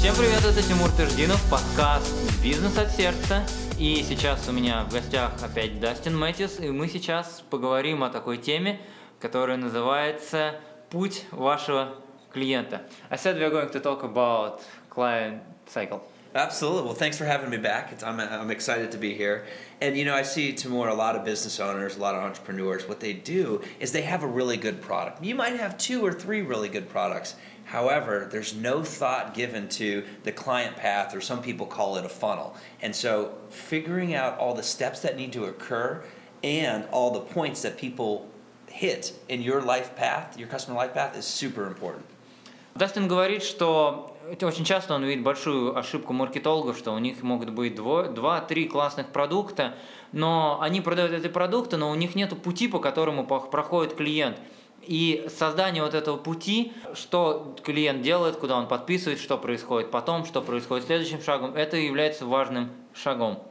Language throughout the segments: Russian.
Всем привет, это Тимур Тыждинов, подкаст «Бизнес от сердца». И сейчас у меня в гостях опять Дастин Мэтьюс, и мы сейчас поговорим о такой теме, которая называется «Путь вашего клиента». I said we are going to talk about client cycle. Absolutely. Well, thanks for having me back. It's, I'm, I'm excited to be here. And, you know, I see, Timur, a lot of business owners, a lot of entrepreneurs, what they do is they have a really good product. You might have two or three really good products. However, there's no thought given to the client path, or some people call it a funnel. And so, figuring out all the steps that need to occur and all the points that people hit in your life path, your customer life path, is super important. Дастин говорит, что очень часто он видит большую ошибку маркетологов, что у них могут быть два-три классных продукта, но они продают эти продукты, но у них нет пути, по которому проходит клиент. И создание вот этого пути, что клиент делает, куда он подписывает, что происходит потом, что происходит следующим шагом, это является важным шагом.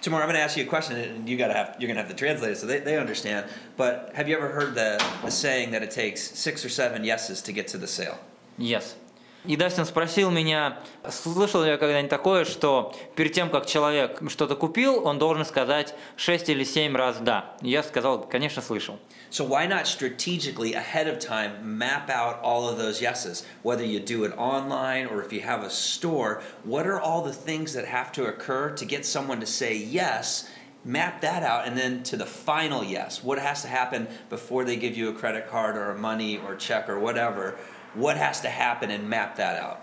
Tamar, I'm going to ask you a question, and you gotta have you're going to have to translate it so they, they understand. But have you ever heard the, the saying that it takes six or seven yeses to get to the sale? Yes. И Дастин спросил меня, слышал ли я когда-нибудь такое, что перед тем, как человек что-то купил, он должен сказать 6 или 7 раз «да». Я сказал, конечно, слышал. So why not strategically ahead of time map out all of those yeses? Whether you do it online or if you have a store, what are all the things that have to occur to get someone to say yes? Map that out and then to the final yes. What has to happen before they give you a credit card or a money or check or whatever? What has to happen and map that out.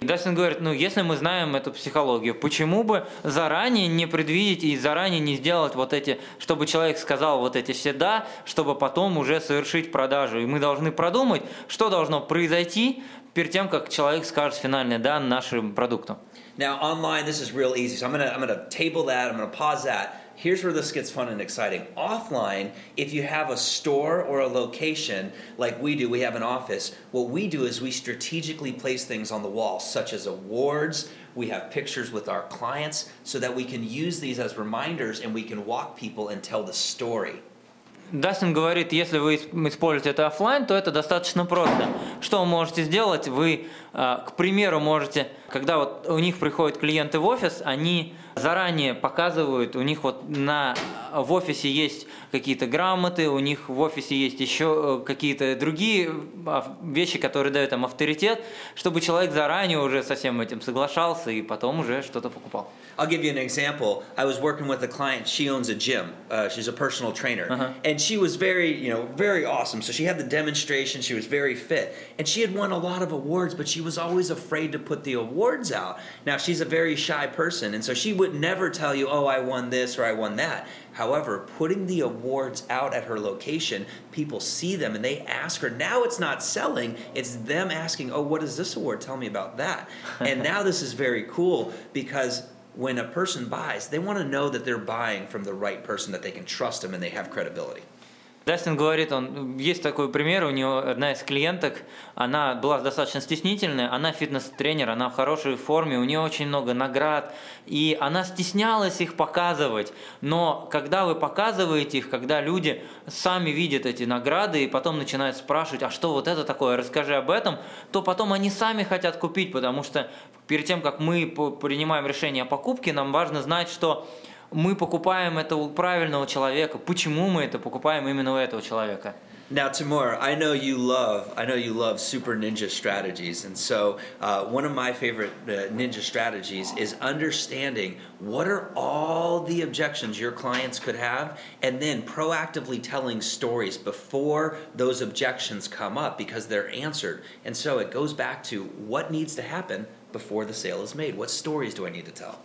Дастин говорит, ну если мы знаем эту психологию, почему бы заранее не предвидеть и заранее не сделать вот эти, чтобы человек сказал вот эти все да, чтобы потом уже совершить продажу. И мы должны продумать, что должно произойти перед тем, как человек скажет финальное да нашему продукту. Now online, this is real easy. So I'm gonna I'm gonna table that. I'm gonna pause that. Here's where this gets fun and exciting. Offline, if you have a store or a location like we do, we have an office, what we do is we strategically place things on the wall, such as awards. We have pictures with our clients so that we can use these as reminders and we can walk people and tell the story. Дастин говорит, если вы используете это офлайн, то это достаточно просто. Что вы можете сделать? Вы, к примеру, можете, когда вот у них приходят клиенты в офис, они заранее показывают, у них вот на, в офисе есть какие-то грамоты, у них в офисе есть еще э, какие-то другие а, вещи, которые дают им авторитет, чтобы человек заранее уже со всем этим соглашался и потом уже что-то покупал. I'll give you an example. I was working with a client. She owns a gym. Uh, she's a personal trainer, uh-huh. and she was very, you know, very awesome. So she had the demonstration. She was very fit, and she had won a lot of awards, but she was always afraid to put the awards out. Now she's a very shy person, and so she would never tell you, "Oh, I won this" or "I won that." However, putting the awards out at her location, people see them and they ask her. Now it's not selling, it's them asking, Oh, what is this award? Tell me about that. and now this is very cool because when a person buys, they want to know that they're buying from the right person, that they can trust them and they have credibility. Дастин говорит, он есть такой пример, у него одна из клиенток, она была достаточно стеснительная, она фитнес-тренер, она в хорошей форме, у нее очень много наград, и она стеснялась их показывать. Но когда вы показываете их, когда люди сами видят эти награды и потом начинают спрашивать, а что вот это такое, расскажи об этом, то потом они сами хотят купить, потому что перед тем, как мы принимаем решение о покупке, нам важно знать, что мы покупаем это у правильного человека. Почему мы это покупаем именно у этого человека? Now, Timur, I know you love, I know you love super ninja strategies, and so uh, one of my favorite uh, ninja strategies is understanding what are all the objections your clients could have, and then proactively telling stories before those objections come up because they're answered. And so it goes back to what needs to happen before the sale is made. What stories do I need to tell?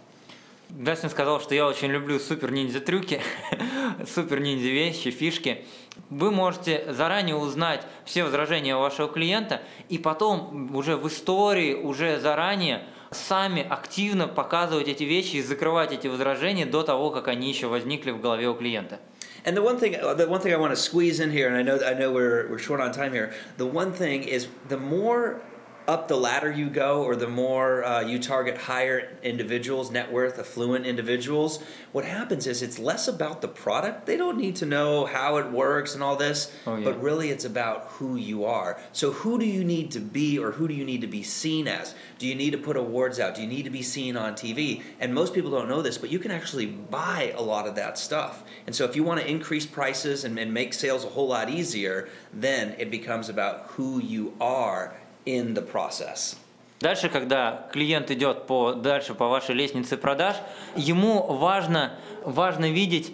Дастин сказал, что я очень люблю супер ниндзя трюки, супер ниндзя вещи, фишки. Вы можете заранее узнать все возражения вашего клиента и потом уже в истории, уже заранее сами активно показывать эти вещи и закрывать эти возражения до того, как они еще возникли в голове у клиента. And the one thing, the one thing I want to squeeze in here, and I know, I know we're, we're short on time here. The one thing is, the more up the ladder you go, or the more uh, you target higher individuals, net worth, affluent individuals, what happens is it's less about the product. They don't need to know how it works and all this, oh, yeah. but really it's about who you are. So, who do you need to be, or who do you need to be seen as? Do you need to put awards out? Do you need to be seen on TV? And most people don't know this, but you can actually buy a lot of that stuff. And so, if you want to increase prices and, and make sales a whole lot easier, then it becomes about who you are in the process. Дальше, когда клиент идет по, дальше по вашей лестнице продаж, ему важно, важно видеть,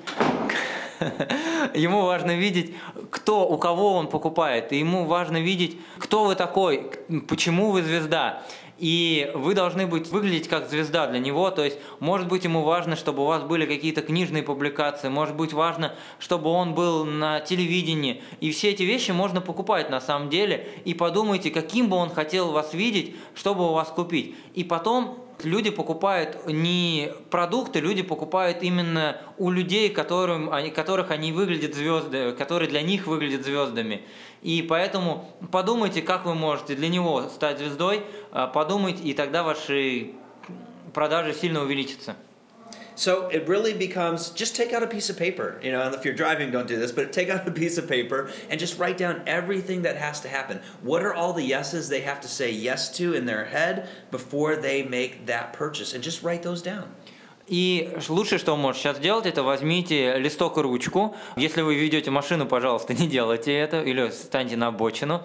ему важно видеть, кто, у кого он покупает, и ему важно видеть, кто вы такой, почему вы звезда. И вы должны быть выглядеть как звезда для него, то есть, может быть, ему важно, чтобы у вас были какие-то книжные публикации, может быть, важно, чтобы он был на телевидении. И все эти вещи можно покупать на самом деле. И подумайте, каким бы он хотел вас видеть, чтобы у вас купить. И потом люди покупают не продукты, люди покупают именно у людей, которым, они, которых они выглядят звезды, которые для них выглядят звездами. И поэтому подумайте, как вы можете для него стать звездой, подумайте, и тогда ваши продажи сильно увеличатся. So it really becomes just take out a piece of paper. You know, if you're driving, don't do this, but take out a piece of paper and just write down everything that has to happen. What are all the yeses they have to say yes to in their head before they make that purchase? And just write those down. И лучшее, что вы можете сейчас сделать, это возьмите листок и ручку. Если вы ведете машину, пожалуйста, не делайте это или станьте на обочину.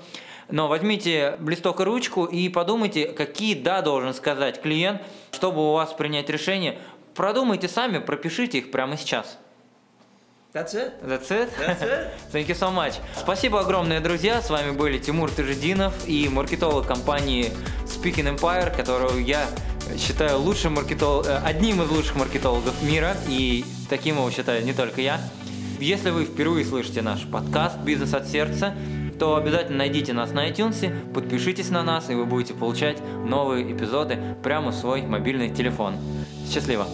Но возьмите листок и ручку и подумайте, какие «да» должен сказать клиент, чтобы у вас принять решение, Продумайте сами, пропишите их прямо сейчас. That's it. That's it. That's it. Thank you so much. Спасибо огромное, друзья. С вами были Тимур Тыжединов и маркетолог компании Speaking Empire, которую я считаю лучшим маркетолог, э, одним из лучших маркетологов мира, и таким его считаю не только я. Если вы впервые слышите наш подкаст «Бизнес от сердца», то обязательно найдите нас на iTunes, подпишитесь на нас, и вы будете получать новые эпизоды прямо в свой мобильный телефон. Счастливо!